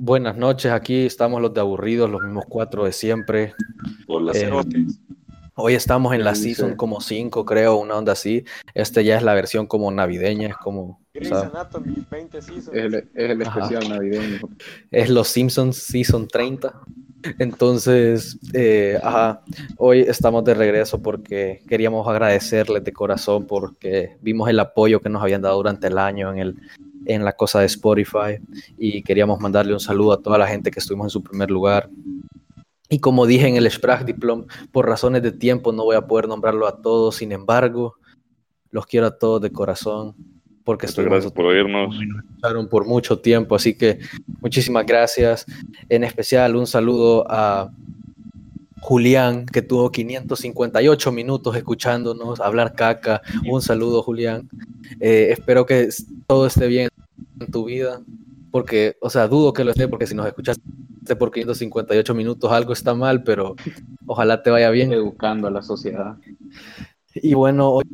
Buenas noches, aquí estamos los de aburridos, los mismos cuatro de siempre. Hola, Eh, Hoy estamos en la season como 5, creo, una onda así. Este ya es la versión como navideña, es como, Grey's Anatomy, 20 seasons. Es el, es el Ajá. especial navideño. es los Simpsons season 30. Entonces, eh, ajá, hoy estamos de regreso porque queríamos agradecerles de corazón porque vimos el apoyo que nos habían dado durante el año en, el, en la cosa de Spotify y queríamos mandarle un saludo a toda la gente que estuvimos en su primer lugar. Y como dije en el Sprachdiplom, por razones de tiempo no voy a poder nombrarlo a todos, sin embargo, los quiero a todos de corazón porque Muchas gracias por oírnos. escucharon por mucho tiempo, así que muchísimas gracias. En especial un saludo a Julián, que tuvo 558 minutos escuchándonos hablar caca. Un saludo, Julián. Eh, espero que todo esté bien en tu vida, porque, o sea, dudo que lo esté, porque si nos escuchaste por 558 minutos algo está mal, pero ojalá te vaya bien. Educando a la sociedad. Y bueno, hoy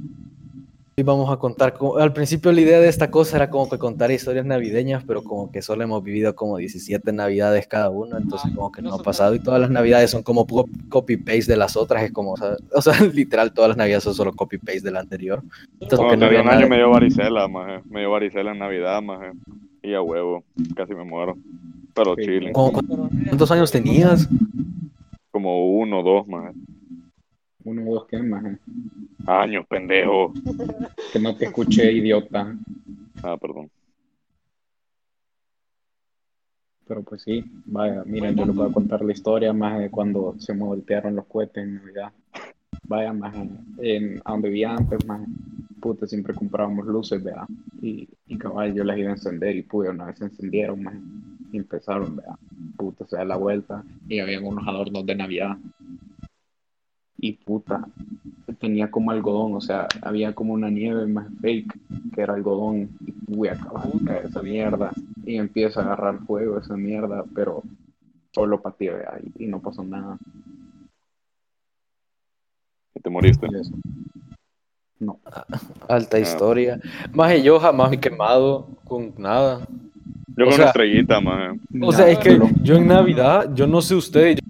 hoy vamos a contar, con- al principio la idea de esta cosa era como que contar historias navideñas, pero como que solo hemos vivido como 17 navidades cada uno, entonces como que no ha pasado y todas las navidades son como copy-paste de las otras, es como, o sea, o sea, literal todas las navidades son solo copy-paste de la anterior. Entonces, no un año me dio varicela, maje. Me dio varicela en Navidad, maje. Y a huevo. Casi me muero. Pero Sí. chile. ¿Cómo- ¿Cuántos años tenías? Como uno, dos, maje. Uno o dos que más. eh. Años, pendejo. Que no te escuché, idiota. Ah, perdón. Pero pues sí, vaya, miren, yo les voy a contar la historia más de cuando se me voltearon los cohetes en Navidad. Vaya, más en, a donde vivía antes, más puta, siempre comprábamos luces, vea. Y, y cabal, yo las iba a encender y pude, una vez se encendieron, más y empezaron, vea. Puta, se da la vuelta y habían unos adornos de Navidad. Y puta, tenía como algodón, o sea, había como una nieve más fake, que era algodón, y pude acabar caer esa mierda y empieza a agarrar fuego esa mierda, pero solo pateé vea, y, no pasó nada. Y te moriste. Y eso. No, Alta Ah. historia. Más yo jamás me he quemado con nada. Yo O con sea- una estrellita, maje. O sea, es que yo en Navidad, yo no sé ustedes,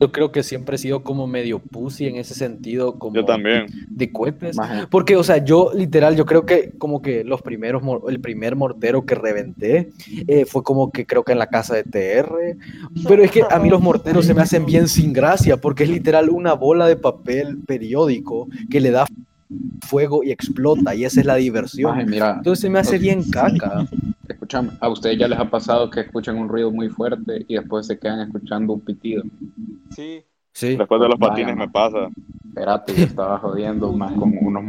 yo, creo que siempre he sido como medio pussy en ese sentido, como Yo también. de cohetes. maje, Porque, o sea, yo literal, yo creo que como que los primeros, el primer mortero que reventé eh, fue como que creo que en la casa de TR. Pero es que a mí los morteros se me hacen bien sin gracia, porque es literal una bola de papel periódico que le da fuego y explota, y esa es la diversión. maje, mira, Entonces se me hace bien caca. escúchame, a ustedes ya les ha pasado que escuchan un ruido muy fuerte y después se quedan escuchando un pitido. Sí. Sí. Después de los Vaya, patines me pasa. Espérate, yo estaba jodiendo más con unos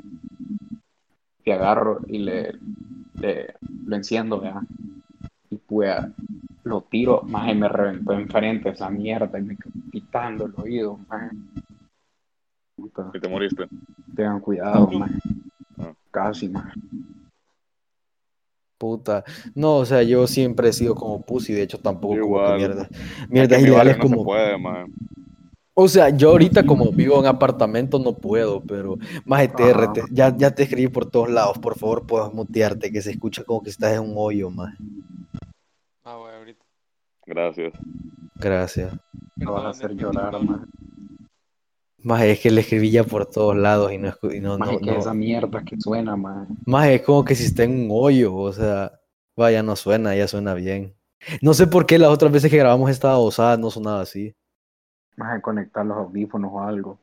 que agarro y le, le- lo enciendo, vea. Y pues lo tiro, más y me reventó enfrente esa mierda y me quedó pitando el oído, más. Y te moriste. tengan cuidado, más. Ah. Casi, más. Puta. No, o sea, yo siempre he sido como pussy, de hecho tampoco como que Igual. mierda. Es Mierdas ilegales no se como... puede. O sea, yo ahorita como vivo en apartamento no puedo, pero más ETR, te- ya, ya te escribí por todos lados, por favor puedes mutearte, que se escucha como que estás en un hoyo, más. Ah, bueno, ahorita. Gracias. Gracias. Me vas a hacer llorar, más. Más es que le escribí ya por todos lados y no, escu- y no, Más no, que no. esa mierda que suena, más. Más es como que si está en un hoyo, o sea, vaya, no suena, ya suena bien. No sé por qué las otras veces que grabamos esta osada no sonaba así. Más de conectar los audífonos o algo.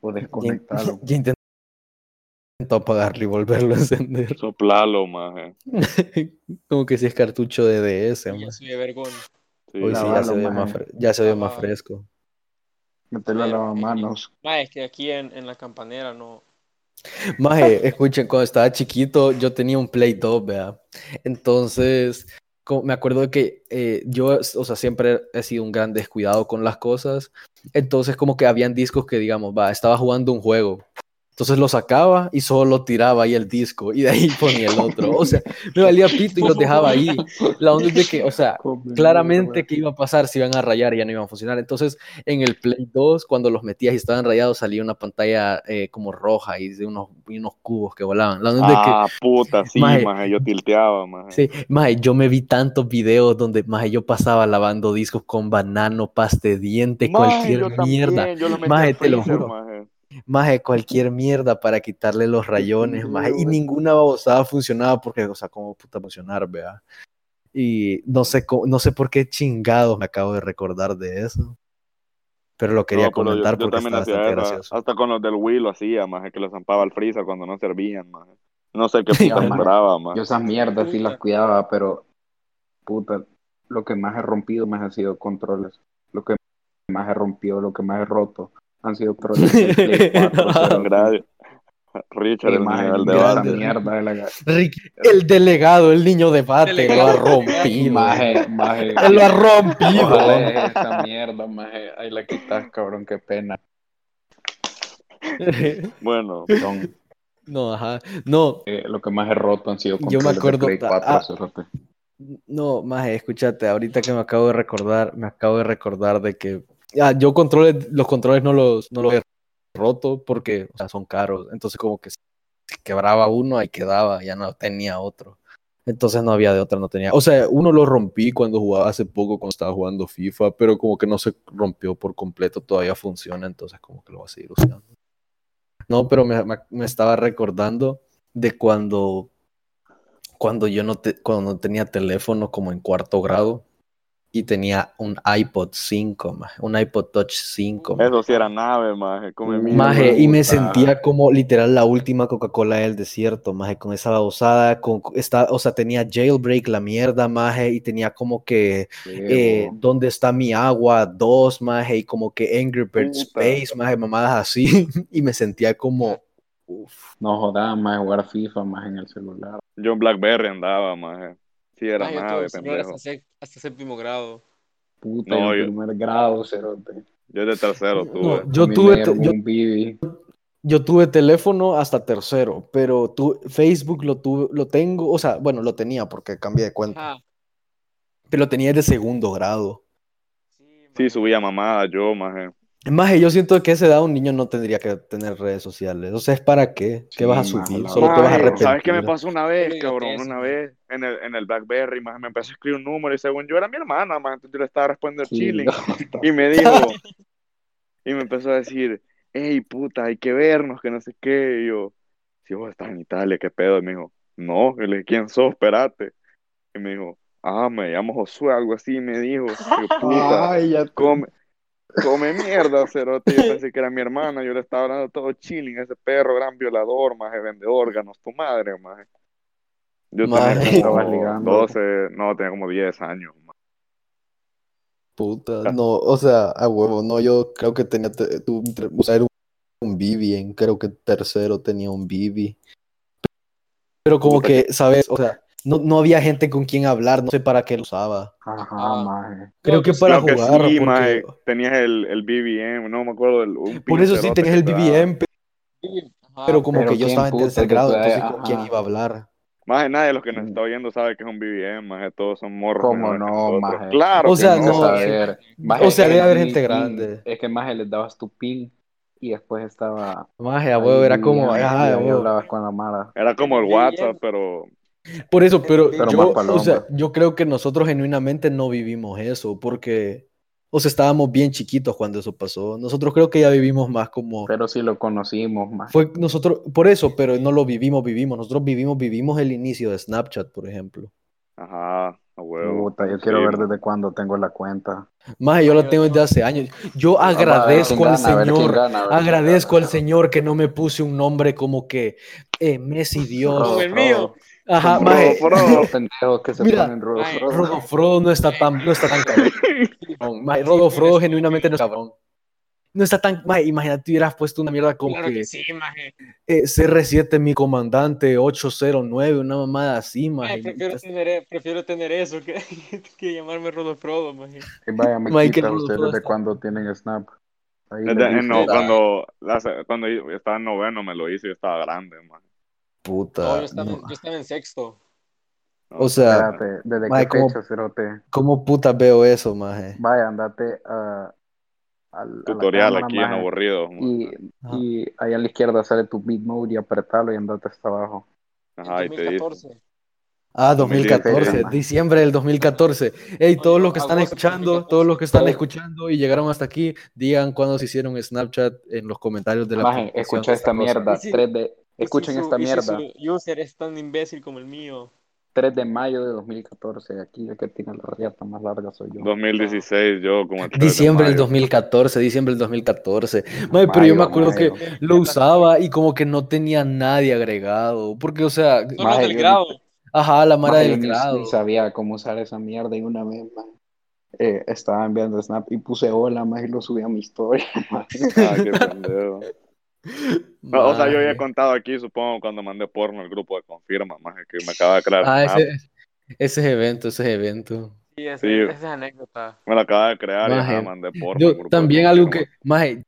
O desconectarlo. ya intento apagarlo y volverlo a encender. Soplalo, maje. Como que si es cartucho de DS, vergón. Sí. Hoy sí ya se ve maje. más, fre- ya se ve más Lávalo. fresco. Meterlo a lavamanos. Ah, es que aquí en, en la campanera no. Maje, escuchen, cuando estaba chiquito yo tenía un Play 2, vea. Entonces, me acuerdo de que eh, yo, o sea, siempre he sido un gran descuidado con las cosas. Entonces, como que habían discos que, digamos, estaba jugando un juego Entonces lo sacaba y solo lo tiraba ahí el disco y de ahí ponía el otro. O sea, me valía pito y los dejaba ahí. La onda es de que, o sea, claramente que iba a pasar si iban a rayar y ya no iban a funcionar. Entonces, en el Play 2, cuando los metías y estaban rayados, salía una pantalla eh, como roja y de unos, y unos cubos que volaban. La onda es de que Ah, puta, sí, Maje. maje, yo tilteaba, maje. Sí, maje, yo me vi tantos videos donde maje, yo pasaba lavando discos con banano, pasta de diente, Maje, cualquier yo mierda. también, yo lo metí Maje, te lo juro. Maje. Maje, cualquier mierda para quitarle los rayones, maje, y ninguna babosada funcionaba porque, o sea, cómo puta funcionar, vea. Y no sé, no sé por qué chingados me acabo de recordar de eso. Pero lo quería No, pero yo- comentar yo, porque hacía bastante gracioso. Hasta con los del Wii lo hacía, maje, que lo zampaba al freezer cuando no servían, maje. No sé qué puta esperaba, maje. Yo esas mierdas sí las cuidaba, pero puta, lo que más he rompido más ha sido controles. Lo que más he rompido, lo que más he roto han sido del 4, cerote. Gracias. Richard, el maje, nivel de mira esa base. mierda de la Rick, el delegado, el niño de bate, lo ha Delegado. rompido. Maje, maje. Él lo ha rompido. Esa mierda, maje. Ahí la quitas, cabrón, qué pena. Bueno, Son, No, ajá. No, eh, lo que más he roto han sido Yo me acuerdo- de Play 4, ah, cerote. No, maje, escúchate, ahorita que me acabo de recordar, me acabo de recordar de que ah, yo controles, los controles no los, no los he roto porque o son caros, entonces como que si quebraba uno, ahí quedaba, ya no tenía otro. Entonces no había de otra, no tenía. O sea, uno lo rompí cuando jugaba hace poco, cuando estaba jugando FIFA, pero como que no se rompió por completo, todavía funciona, entonces como que lo voy a seguir usando. No, pero me, me- me estaba recordando de cuando, cuando yo no, te- cuando no tenía teléfono como en cuarto grado y tenía un iPod 5, maje, un iPod Touch 5. maje. eso sí era nave, maje. Come. Maje, y me sentía como literal la última Coca-Cola del desierto, maje, con esa babosada, con esta, o sea, tenía jailbreak la mierda, maje, y tenía como que eh. ¿Dónde está mi agua? Dos, maje, y como que Angry Birds Puta. Space, maje, mamadas así, y me sentía como, uf, No jodas más jugar FIFA más en el celular. Yo en Blackberry andaba, maje. Sí, era Ah, yo nave, pendejo. hasta, séptimo grado. Puta, No, en yo- primer grado, cerote. Yo de tercero No, tuve. yo tuve yo- tuve teléfono hasta tercero, pero tu, Facebook lo tuve, lo tengo, o sea, bueno, lo tenía porque cambié de cuenta, Ajá. pero lo tenía de segundo grado. Sí, subía mamada yo, maje. Más yo siento que a esa edad un niño no tendría que tener redes sociales. O sea, ¿es para qué? ¿Qué Sí, vas a subir? Solo te vas a arrepentir. ¿Sabes qué me pasó una vez, cabrón? Una vez en el, en el Blackberry, maje, me empezó a escribir un número y según yo era mi hermana, entonces yo le estaba respondiendo Sí, chilling. no, Y me dijo, y me empezó a decir, hey, puta, hay que vernos, que no sé qué. Y yo, si vos estás en Italia, ¿qué pedo? Y me dijo, no. Y le dije, ¿quién sos? Espérate. Y me dijo, ah, me llamo Josué, algo así. Y me dijo, puta, Ay, ya te- come, come mierda, cerote. Yo pensé que era mi hermana, yo le estaba hablando todo chilling, ese perro gran violador, maje, vende órganos, tu madre, maje. Yo Maje. como ligando. 12, no, tenía como 10 años, maje. Puta, no, o sea, a huevo, no, yo creo que tenía, te- tu- o sea, era un, un Bibi, en creo que tercero tenía un Bibi. Pero como que, ¿sabes? O sea, no, no había gente con quien hablar, no sé para qué lo usaba. Ajá, Ah. maje. Creo que que para Creo que jugar, sí, porque- maje, tenías el, el BBM, no me acuerdo del un por eso sí tenías que el. BBM, Sí, ajá. pero como pero que yo estaba en tercer que grado, puede- entonces con quién iba a hablar. Más de nadie de los que nos está oyendo sabe que es un BBM, más todos son morros. ¿Cómo que no, maje? Claro O que sea, Tienes no, que saber. Maje, o sea, debe haber gente pin. grande. Es que más le dabas tu pin y después estaba. Maje, a huevo, era como, ajá, y hablabas con la Mara. Era como el. WhatsApp, pero Por eso, pero, Pero yo, o sea, yo creo que nosotros genuinamente no vivimos eso, porque, o sea, estábamos bien chiquitos cuando eso pasó. Nosotros creo que ya vivimos más como, Pero sí lo conocimos más. fue nosotros, por eso, pero no lo vivimos, vivimos. Nosotros vivimos, vivimos el inicio de Snapchat, por ejemplo. ajá, huevo. Puta, yo quiero Sí, ver man. desde cuándo tengo la cuenta. Más yo la tengo desde no. hace años. Yo Ah, ver agradezco al gana, ver Señor, gana, ver agradezco al Señor que no me puse un nombre como que eh, Messi Dios. Como el mío. Ajá, maje, pendejos que se Mira, ponen Rodo Ay, Frodo. Rodo Frodo no está tan, no está tan cabrón. Maje, Rodo Frodo genuinamente no es cabrón. No está tan, maje, imagínate hubieras puesto una mierda como Claro que que sí, maje. eh, CR7 mi comandante 809, una mamada así, Ay, maje. prefiero, tener, e- prefiero tener eso que, que llamarme Rodolfrodo, maje. Y vaya, me quita Rodo ustedes Frodo de está- cuándo tienen Snap. Ahí no, Puta. cuando, la- cuando estaba en noveno me lo hice, yo estaba grande, man. Puta. No, yo estaba, no. yo estaba en sexto. O sea, Espérate, ¿desde Mae, qué ¿cómo- fecha, cerote? ¿cómo puta veo eso, maje? Vaya, andate a, tutorial cámara, aquí en maje, aburrido. Y, y ahí a la izquierda sale tu beat mode y apretalo y andate hasta abajo. Ajá, y en te dice. 2014. Ah, 2014, 2014. diciembre del 2014. Hey, todos Oye, los que están escuchando, 2014. todos los que están escuchando y llegaron hasta aquí, digan cuándo se hicieron Snapchat en los comentarios de la Maje, escucha esta mierda. Y si- 3 de, Y si escuchen su- esta y si mierda. su user es tan imbécil como el mío. 3 de mayo de 2014. Aquí el que tiene la riata más larga soy yo. 2016, yo como el 3 de Diciembre del mayo. 2014, diciembre del 2014. Maje, pero yo me Mayo, acuerdo mayo. que lo usaba y como que no tenía nadie agregado. Porque, o sea, Solo Maje, del grado. ajá, la mara Maje, del grado. Ni sabía cómo usar esa mierda y una vez maje, eh, estaba enviando Snap y puse hola más y lo subí a mi historia. Ah, qué pendejo. No, o sea, yo ya he contado aquí, supongo, cuando mandé porno al grupo de confirma, más que me acaba de crear. Ah, ese, ese es evento, ese es evento. Sí, ese- Sí. esa es anécdota. Me lo acaba de crear y Maje, ajá, mandé porno. Yo grupo de también algo que, confirma.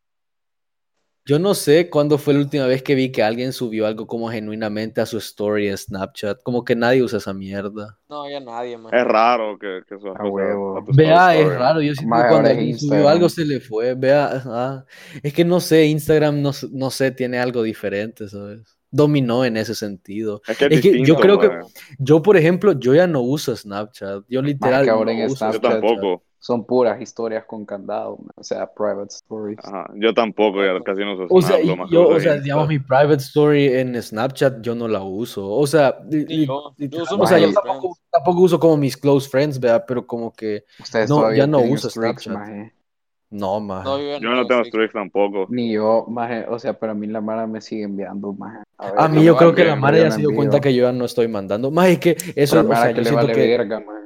Yo no sé cuándo fue la última vez que vi que alguien subió algo como genuinamente a su story en Snapchat, como que nadie usa esa mierda. No, ya nadie, man. Es raro que, que eso A huevo. Vea, es raro, yo siento que cuando alguien subió Instagram. algo se le fue, vea, ajá. es que no sé, Instagram no, no sé, tiene algo diferente, ¿sabes? Dominó en ese sentido. Es que es, Es que yo creo que- maje. Yo, por ejemplo, yo ya no uso Snapchat, yo literal ahora no en uso Yo Snapchat- tampoco. Son puras historias con candado, man. o sea, private stories. Ajá, yo tampoco, ya casi no uso O sea, y yo, uso o sea, digamos, mi private story en Snapchat yo no la uso. O sea, li- yo. Yo literal, uso o sea, yo tampoco, tampoco uso como mis close friends, vea, pero como que Ustedes No, ya no uso streaks, Snapchat. maje. no, más. No, yo, Yo no tengo streaks tampoco. Ni yo, maje. O sea, pero a mí la Mara me sigue enviando, maje. ver, A mí yo yo creo que la Mara yo ya no se dio cuenta que yo ya no estoy mandando. Más es que eso, Pero o sea, que yo le siento vale que, verga, maje.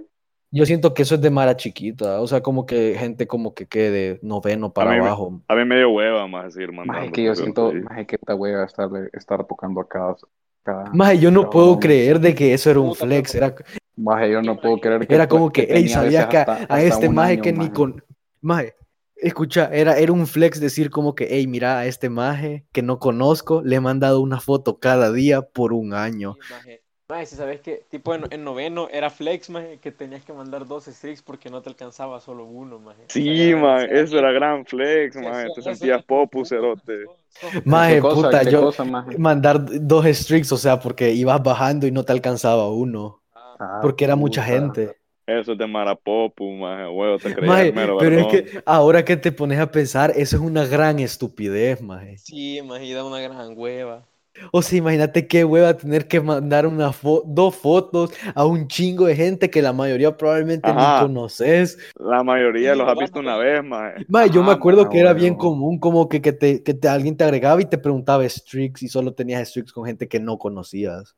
Yo siento que eso es de Mara chiquita. O sea, como que gente como que quede noveno para A mí me- abajo. A mí me dio hueva más decir. Maje, que yo siento, maje, que esta wea estar, estar tocando a cada, cada Más yo no cada puedo creer de que eso era un flex. Era, Maje, yo no puedo creer que era como que, hey, tenía ¿sabías que a, hasta- a hasta este maje año, que ni maje. con... Maje, escucha, era, era un flex decir como que, hey, mira, a este maje que no conozco, le he mandado una foto cada día por un año. Sí, maje. Maje, si sabes que tipo en, en noveno era flex, maje, que tenías que mandar dos streaks porque no te alcanzaba solo uno, maje. O Sí, sea, era- eso era gran flex, eso- Te sentías popu, puta, cerote. Maje, ¿Qué cosa? puta, ¿Qué yo cosa, maje? mandar dos streaks, o sea, porque ibas bajando y no te alcanzaba uno, Ah, porque era mucha gente. Eso es de Marapopu, man. Huevo, te creías Maje, el mero pero es que ahora que te pones a pensar, eso es una gran estupidez, maje. Sí, maje, y da una gran hueva. O sea, imagínate qué hueva tener que mandar una fo- dos fotos a un chingo de gente que la mayoría probablemente Ajá. ni conoces. La mayoría los lo has visto una vez, man. Maje, yo me acuerdo que era bien común como que, que, te, que te- alguien te agregaba y te preguntaba streaks y solo tenías streaks con gente que no conocías.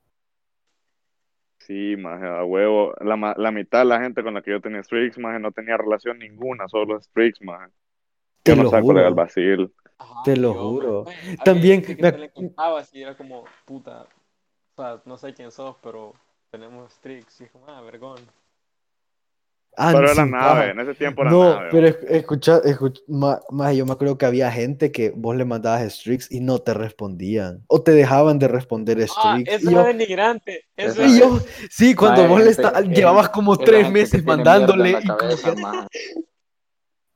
Sí, man, a huevo. La, la mitad de la gente con la que yo tenía streaks, man, no tenía relación ninguna, solo streaks. Te Yo no era el vacil. Ajá, Te lo yo, juro. También que me la encontrabas y era como, puta, o sea, no sé quién sos, pero tenemos streaks. Y es como, ah, vergón. Ah, Pero era sin nave, en ese tiempo era No, nave. pero es- escucha, escucha ma- maje, yo me acuerdo que había gente que vos le mandabas streaks y no te respondían. O te dejaban de responder Ah, streaks. eso y yo, era denigrante. Eso y era- yo, sí, cuando vos le eh, llevabas como tres meses mandándole mierda y como cabeza, que,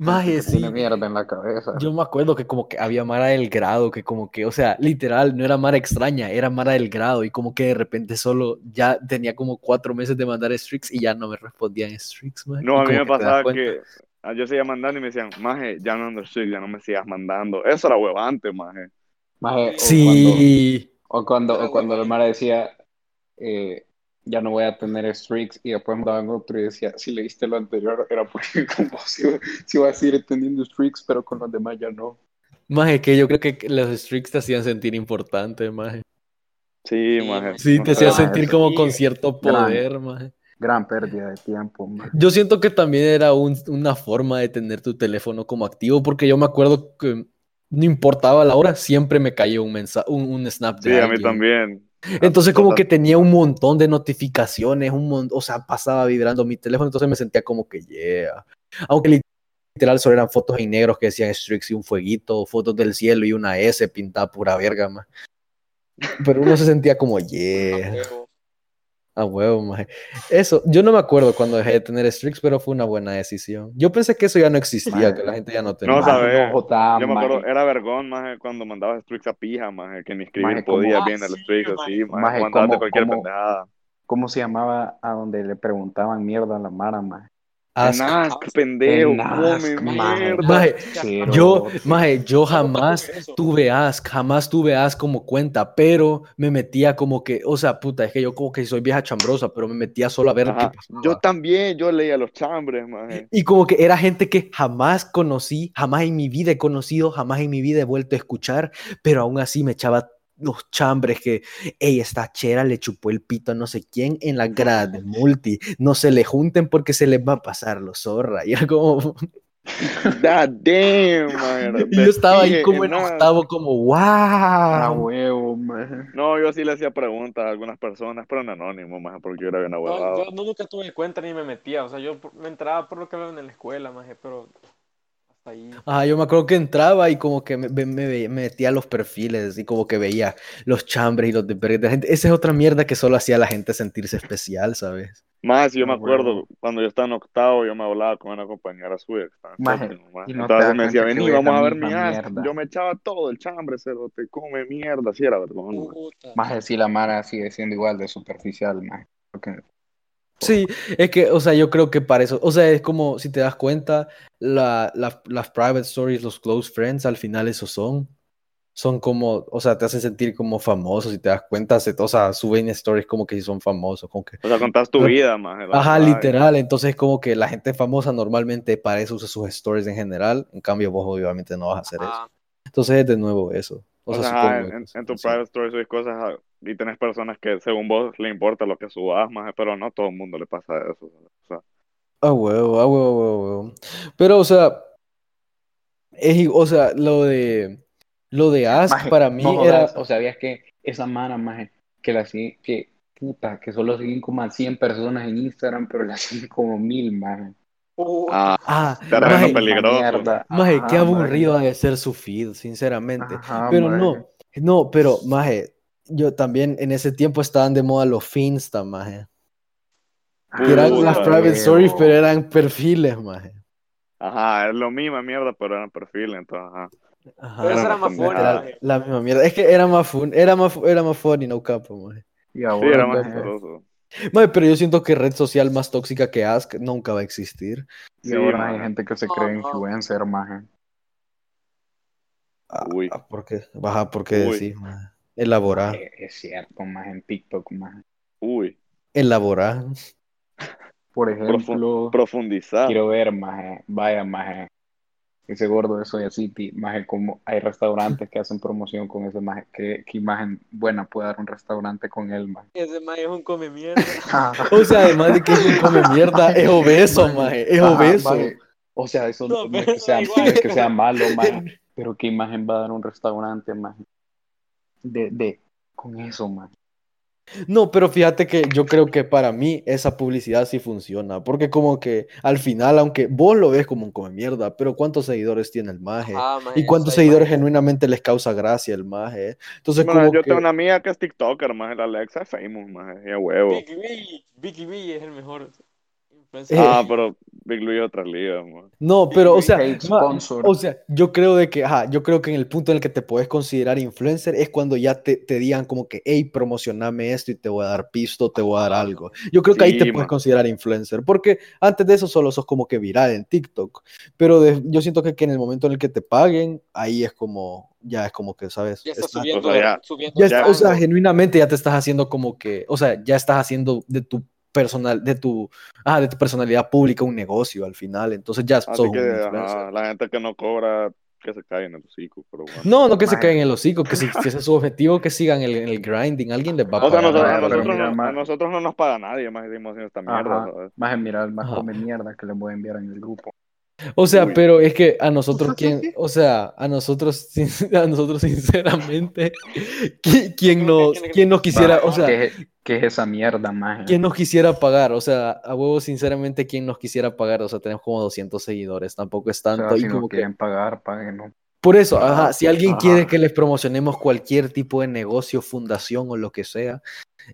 maje. sí. Tiene mierda en la cabeza. Yo me acuerdo que como que había Mara del grado, que como que, o sea, literal, no era Mara extraña, era Mara del grado y como que de repente solo ya tenía como cuatro meses de mandar streaks y ya no me respondían streaks, maje. No, a mí me pasaba que ah, yo seguía mandando y me decían, maje, ya no ando streaks, ya no me sigas mandando. Eso era huevante, maje. Maje, o cuando, Sí, o cuando, o cuando el. Mara decía, eh, ya no voy a tener streaks, y después me daban otro y decía, si leíste lo anterior, era porque como si, si iba a seguir teniendo streaks, pero con los demás ya no. maje, que yo creo que los streaks te hacían sentir importante, maje. Sí, Sí, maje. Sí, te hacía sentir como sí. con cierto Gran. poder, maje. Gran pérdida de tiempo, maje. Yo siento que también era un- una forma de tener tu teléfono como activo, porque yo me acuerdo que no importaba la hora, siempre me caía un mensaje, un, un snap de Sí, a mí también. Entonces como que tenía un montón de notificaciones, un mon- o sea, pasaba vibrando mi teléfono, entonces me sentía como que yeah. Aunque literal solo eran fotos en negros que decían Strix y un fueguito, fotos del cielo y una S pintada pura verga, más. Pero uno se sentía como, yeah. A huevo, maje. Eso, yo no me acuerdo cuando dejé de tener Strix, pero fue una buena decisión. Yo pensé que eso ya no existía, Maje. que la gente ya no tenía. No, sabes. no, Yo me acuerdo, maje. era vergón, más cuando mandabas Strix a pija, más que ni escribir Maje, podía bien el maje. así, más Maje, mandabas cualquier pendejada. ¿Cómo se llamaba a donde le preguntaban mierda a la Mara, maje? Ask. En Ask, pendejo, En come mierda. Maje. Yo, maje, yo jamás tuve Ask, jamás tuve Ask como cuenta, pero me metía como que, o sea, puta, es que yo como que soy vieja chambrosa, pero me metía solo a ver Ajá. qué pasaba. Yo también, yo leía los chambres, maje. Y como que era gente que jamás conocí, jamás en mi vida he conocido, jamás en mi vida he vuelto a escuchar, pero aún así me echaba los chambres que, ey, esta chera le chupó el pito a no sé quién en la grada de multi, no se le junten porque se les va a pasar lo zorra. Y era como, God damn, y yo estaba ahí como en octavo, como, wow. huevo, maje. No, yo sí le hacía preguntas a algunas personas, pero en anónimo, maje, porque yo era bien No, ahuevado. yo no nunca tuve cuenta ni me metía, o sea, yo me entraba por lo que veo en la escuela, maje, pero ahí. Ajá, yo me acuerdo que entraba y como que me, me- me metía a los perfiles y como que veía los chambres y los de de la gente. Esa es otra mierda que solo hacía a la gente sentirse especial, ¿sabes? Más, yo Ah, me acuerdo, huevo. cuando yo estaba en octavo, yo me hablaba con una compañera suya maje. y no Entonces me decía, vení, vamos a ver mi mierda. Yo me echaba todo el chambre, cero, te come mierda, así era. Puta. Maje, si la Mara sigue siendo igual de superficial. Porque- Sí, es que, o sea, yo creo que para eso, o sea, es como, si te das cuenta, la, la- las private stories, los close friends, al final eso son, son como, o sea, te hacen sentir como famosos, si te das cuenta, se, o sea, suben stories como que si son famosos, como que, O sea, contás tu Pero- vida, la ajá, verdad, literal, entonces como que la gente famosa normalmente para eso usa sus stories en general, en cambio vos obviamente no vas a hacer eso, entonces es de nuevo eso, o O sea, sea, en, en tu private story subes cosas y tenés personas que según vos le importa lo que subas, maje, pero no todo el mundo le pasa eso. O sea, A huevo, a huevo, huevo, huevo. Pero, o sea, es, o sea, lo de, lo de Ask Maje, para mí no era, jodas, o sabías que esa Mara, maje, que la siguen, que puta, que solo siguen como a 100 personas en Instagram, pero la siguen como mil, maje. puta. ah, ah, maje, peligroso. mierda. maje, qué aburrido ha de ser su feed, sinceramente. Ajá, Pero maje. no, no, pero, maje, yo también en ese tiempo estaban de moda los Finsta, maje. Que eran las private stories, pero eran perfiles, maje. Ajá, es lo mismo mierda, pero eran perfiles, entonces, ajá. Ajá. Pero esa era Era más funny, maje. la misma mierda. Es que era más fun, era más, era más funny, no capo, maje. Y Sí, era más chistoso. Maje, pero yo siento que red social más tóxica que Ask nunca va a existir. y Sí, ahora hay gente que se cree influencer, maje. Ah, Uy. ah, ¿por qué? Baja, ¿por qué Uy. decís, maje? Elaborar, Eh, Es cierto, maje, en TikTok, maje. Uy, elaborar. Por profu- ejemplo, profundizar. quiero ver, maje, vaya, maje, ese gordo de Soya City, maje, como hay restaurantes que hacen promoción con ese maje, ¿qué, qué imagen buena puede dar un restaurante con él, maje? Ese maje es un come mierda. O sea, además de que es un come mierda, es obeso, Maje, maje, es ajá, obeso. maje. O sea, eso No, no, es que sea, no es que sea malo, maje, pero qué imagen va a dar un restaurante, maje, de, de, con eso, maje. No, pero fíjate que yo creo que para mí esa publicidad sí funciona, porque como que al final, aunque vos lo ves como un come mierda, pero ¿cuántos seguidores tiene el maje? Ajá, maje, ¿Y cuántos seguidores imagen. genuinamente les causa gracia el maje? Entonces Bueno, como yo que... tengo una amiga que es TikToker, más la Alexa es famous, más y a huevo. Vicky B, Vicky B es el mejor. Eh, Ah, pero Big Louis otra liga, man. No, pero o sea, o sea, yo creo de que, ajá, yo creo que en el punto en el que te puedes considerar influencer es cuando ya te, te digan como que, hey, promocioname esto y te voy a dar pisto, te voy a dar algo. Yo creo que ahí te puedes considerar influencer, porque antes de eso solo sos como que viral en TikTok, pero de- yo siento que, que en el momento en el que te paguen, ahí es como, ya es como que, ¿sabes? Ya está Está- subiendo, o sea, ya- subiendo ya Ya- está- o sea, genuinamente ya te estás haciendo como que, o sea, ya estás haciendo de tu personal, de tu, ah, de tu personalidad pública un negocio al final, entonces ya sos Así un que influencer. ajá, la gente que no cobra, que se cae en el hocico, pero bueno. No, no que se Mae. caigan en el hocico, que si, si ese es su objetivo, que sigan el, en el grinding, alguien les va a O sea, pagar. nosotros, a, nosotros no, a nosotros no nos paga nadie, más seguimos haciendo esta mierda, Ajá. ¿sabes? Maje, mira, el más come mierda que les voy a enviar en el grupo. O sea, Uy. pero es que a nosotros, ¿quién? O sea, a nosotros, sin- a nosotros sinceramente, ¿qui- ¿quién nos, quién nos quisiera, o sea, ¿qué, qué es esa mierda, maje? quién nos quisiera pagar? O sea, a huevo, sinceramente, ¿quién nos quisiera pagar? O sea, tenemos como 200 seguidores, tampoco es O sea, tanto. y si como nos que, quieren pagar, paguen, ¿no? por eso, ajá, si alguien quiere que les promocionemos cualquier tipo de negocio, fundación o lo que sea,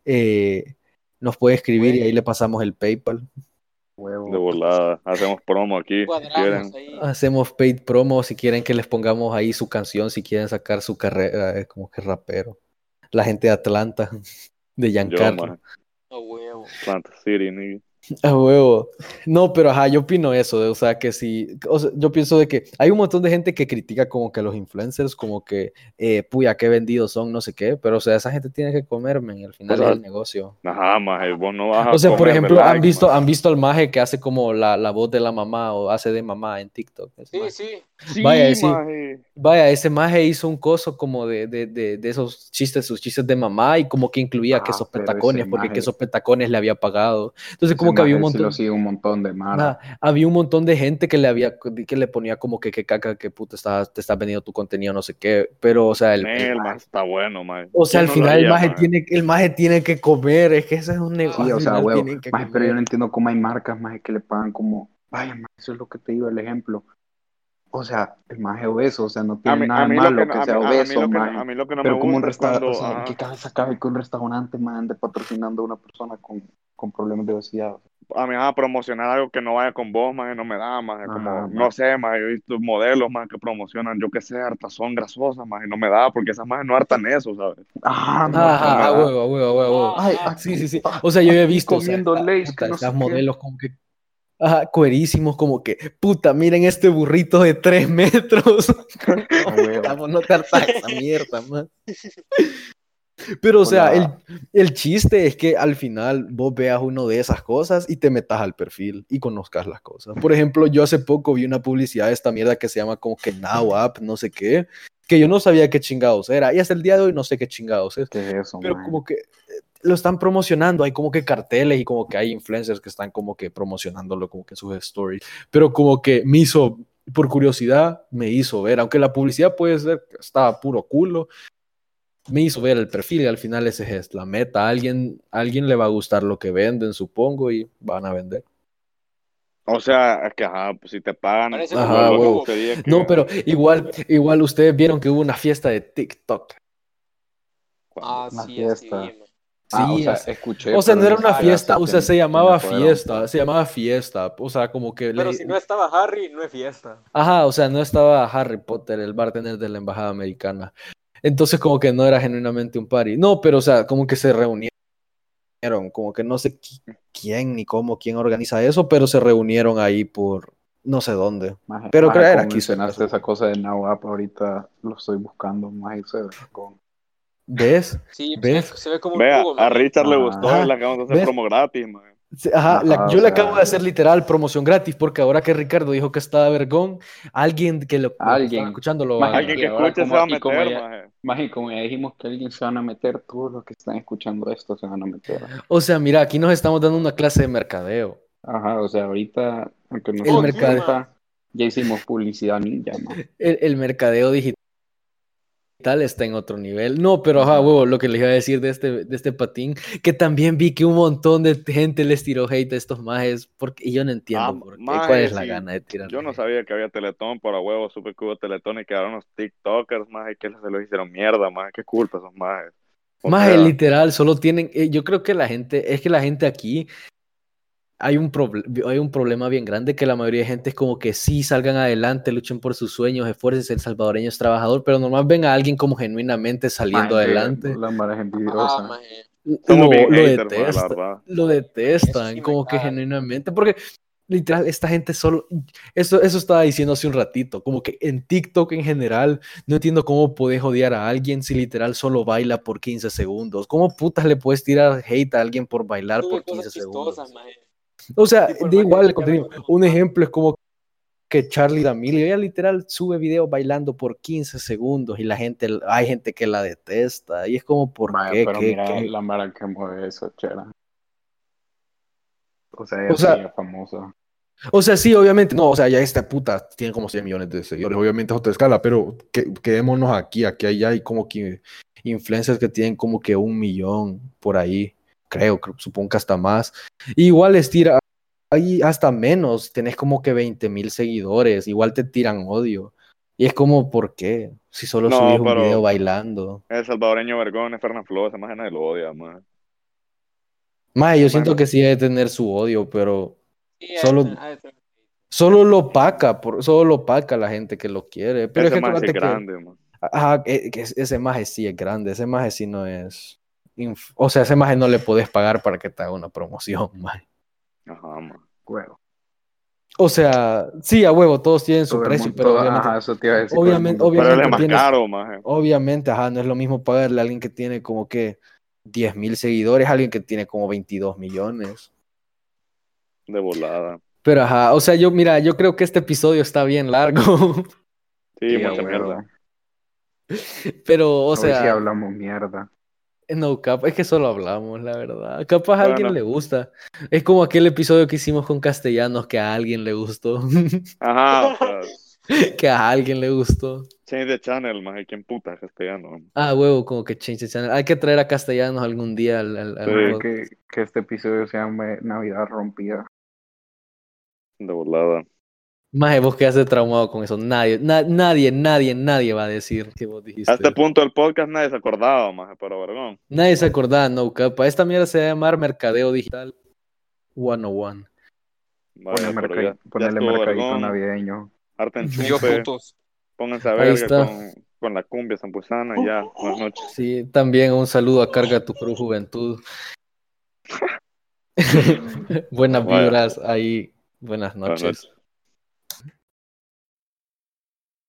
eh, nos puede escribir y ahí le pasamos el PayPal. Huevo. De volada. Hacemos promo aquí. Si quieren. Hacemos paid promo si quieren que les pongamos ahí su canción, si quieren sacar su carrera eh, como que rapero. La gente de Atlanta, de Giancarlo. Atlanta City, nigga. A huevo. No, pero ajá, yo opino eso, de- o sea, que si, o sea, yo pienso de que hay un montón de gente que critica como que los influencers, como que, eh, puya, qué vendidos son, no sé qué, pero o sea, esa gente tiene que comerme, al final O sea, es el negocio. Ajá, maje. Vos no vas a O sea, por comer de ejemplo, ¿han like, visto, maje. han visto al maje que hace como la, la voz de la mamá o hace de mamá en TikTok? Sí, maje. sí. Sí, Vaya, sí. maje. Vaya, ese maje hizo un coso como de, de, de, de esos chistes, sus chistes de mamá y como que incluía Ah, quesos pero petacones, porque maje- quesos petacones le había pagado. Entonces, Ese como que había un montón, lo sigue un montón de. Ajá, había un montón de gente que le había, que le ponía como que, que caca, que puta, estás, te estás vendiendo tu contenido, no sé qué, pero, o sea, el, el Nel, maje- está bueno, maje. o sea, al ¿Quién no final el haría, maje maje? tiene, el maje tiene que comer, es que ese es un negocio. Sí, o sea, huevo. pero yo no entiendo cómo hay marcas, maje, que le pagan como, vaya, maje, eso es lo que te digo, el ejemplo. O sea, el maje obeso, o sea, no tiene mí, nada malo que, que, sea mí- a mí obeso, lo que, maje. a mí lo que no pero me como un gusta es restaurante, o sea, ajá. ¿en qué cabeza cabe que un restaurante, man, ande patrocinando a una persona con, con problemas de obesidad? a mí a promocionar algo que no vaya con vos, más no me da, más como, Ajá, no sé, más he visto modelos más que promocionan, yo qué sé, hartazón grasosas, más no me da, porque esas más no hartan eso, ¿sabes? Ajá, No. Ajá, no me a da. huevo, huevo, huevo. Ah, Ay, ah, Sí, sí, sí. ah, O sea, yo he visto, o sea, comiendo Lay's, que no qué. modelos como que, ajá, cuerísimos, como que, puta, miren este burrito de tres metros. Vamos, no te hartas esa mierda, man. Pero, o sea, el, el chiste es que al final vos veas uno de esas cosas y te metas al perfil y conozcas las cosas. Por ejemplo, yo hace poco vi una publicidad de esta mierda que se llama como que Now App, no sé qué, que yo no sabía qué chingados era. Y hasta el día de hoy no sé qué chingados es. ¿Qué es eso, Pero como que eh, lo están promocionando, hay como que carteles y como que hay influencers que están como que promocionándolo como que en sus stories. Pero como que me hizo, por curiosidad, me hizo ver, aunque la publicidad puede ser que estaba puro culo, me hizo ver el perfil y al final ese es la meta. Alguien, alguien le va a gustar lo que venden, supongo, y van a vender. O sea, es que, ajá, pues si te pagan, pues, que- No, pero igual, igual ustedes vieron que hubo una fiesta de TikTok. Ah, Una sí, fiesta. sí, Ah, o Sí, sea, o sea- escuché. O sea, no era una fiesta, o sea, se llamaba fiesta, se llamaba fiesta, o sea, como que... Pero le- si no estaba Harry, no es fiesta. Ajá, o sea, no estaba Harry Potter, el bartender de la embajada americana. Entonces, como que no era genuinamente un party. No, pero, o sea, como que se reunieron, como que no sé qui- quién ni cómo, quién organiza eso, pero se reunieron ahí por no sé dónde. Maje, Pero maje, creo que era como aquí mencionaste esa cosa de Now App, ahorita lo estoy buscando, más se ve con- ¿Ves? Sí, se, ¿Ves? se ve como un Vea, jugo, a. Richard le gustó y le acabamos de hacer ¿Ves? promo gratis, man. Ajá, la- Ajá, yo le acabo de hacer literal promoción gratis porque ahora que Ricardo dijo que estaba vergón, alguien que lo, Alguien. estaba escuchando lo Maje, haga. Alguien y que escuche se va a y como meter, ya-. Maje, como ya dijimos que alguien se van a meter, todos los que están escuchando esto se van a meter. O sea, mira, aquí nos estamos dando una clase de mercadeo. Ajá, o sea, ahorita, aunque no El sepa, ya hicimos publicidad ninja, el, el mercadeo digital está en otro nivel. No, pero ajá, huevo, lo que les iba a decir de este, de este patín, que también vi que un montón de gente les tiró hate a estos majes, porque y yo no entiendo Ah, por qué, maje, cuál es la sí. gana de tirar. Yo no sabía que había Teletón, pero a huevo supe que hubo Teletón y quedaron los TikTokers, más y que se los hicieron mierda, más qué culpa esos majes. Maje, sea, literal, solo tienen, eh, yo creo que la gente, es que la gente aquí hay un, hay un problema bien grande que la mayoría de gente es como que sí salgan adelante, luchen por sus sueños, esfuercen, el salvadoreño es trabajador, pero normal ven a alguien como genuinamente saliendo adelante. La mara es Ah, Lo, bien lo haters, maje, la lo detestan, sí como que genuinamente, porque literal, esta gente solo, eso, eso estaba diciendo hace un ratito, como que en TikTok en general, no entiendo cómo puedes odiar a alguien si literal solo baila por 15 segundos. ¿Cómo putas le puedes tirar hate a alguien por bailar Sube por cosas 15 segundos? chistosas, maje. O sea, da igual el contenido. Un ejemplo es como que Charlie D'Amelio, ella literal sube videos bailando por 15 segundos y la gente, hay gente que la detesta y es como, ¿por Maje, qué? pero ¿Qué- mira qué? la mara que mueve eso, chera. O sea, O ella sea- sí es famosa. O sea, sí, obviamente, no, o sea, ya esta puta tiene como 100 millones de seguidores, obviamente es otra escala, pero que- quedémonos aquí, aquí hay, hay como que influencers que tienen como que un millón por ahí, creo, supongo que hasta más. Igual les tira, hay hasta menos, tenés como que 20 mil seguidores, igual te tiran odio. Y es como, ¿por qué? Si solo No, subís un video bailando. El salvadoreño vergón es Fernán Flores, esa más nadie lo odia, más. Más, yo siento que sí debe tener su odio, pero Sí, Solo- solo lo opaca, por, solo lo opaca la gente que lo quiere. Pero es Ese que más es que- grande, man. Ajá, que- que ese maje sí es grande, ese maje sí no es... inf- O sea, ese maje no le podés pagar para que te haga una promoción, maje. Ajá, man. Huevo. O sea, sí, a huevo, todos tienen su Todo precio, mundo- pero todo- obviamente, ajá, eso te iba a decir, obviamente, mundo- Pero él obviamente es más caro, más. obviamente, ajá, no es lo mismo pagarle a alguien que tiene como que 10 mil seguidores a alguien que tiene como 22 millones. De volada. Pero ajá, o sea, yo, mira, yo creo que este episodio está bien largo, Sí, mucha mierda. pero, o Hoy sí sea, hablamos mierda. No, capaz, es que solo hablamos, la verdad. Capaz a alguien le gusta. Es como aquel episodio que hicimos con castellanos que a alguien le gustó. Ajá, o sea, que a alguien le gustó. change the channel, más. ¿Quién puta es castellano? Ah, huevo, como que change the channel. Hay que traer a castellanos algún día al, al- al Sí. podcast. Que, que este episodio se llame Navidad rompida. De volada. Maje, vos quedaste traumado con eso. Nadie, na- nadie, nadie, nadie va a decir que vos dijiste. A este punto del podcast nadie se acordaba, más, pero vergón. Nadie se acordaba, no, capa. Esta mierda se va a llamar Mercadeo Digital 101. Vaya, Ponle pero mercadi- ya- ya ponerle mercadito vergón. navideño. Chupe, putos. pónganse a está. con, con la cumbia zampuzana y ya. Buenas noches. Sí, también un saludo a Carga tu Cruz Juventud. Buenas vibras ahí. Buenas noches.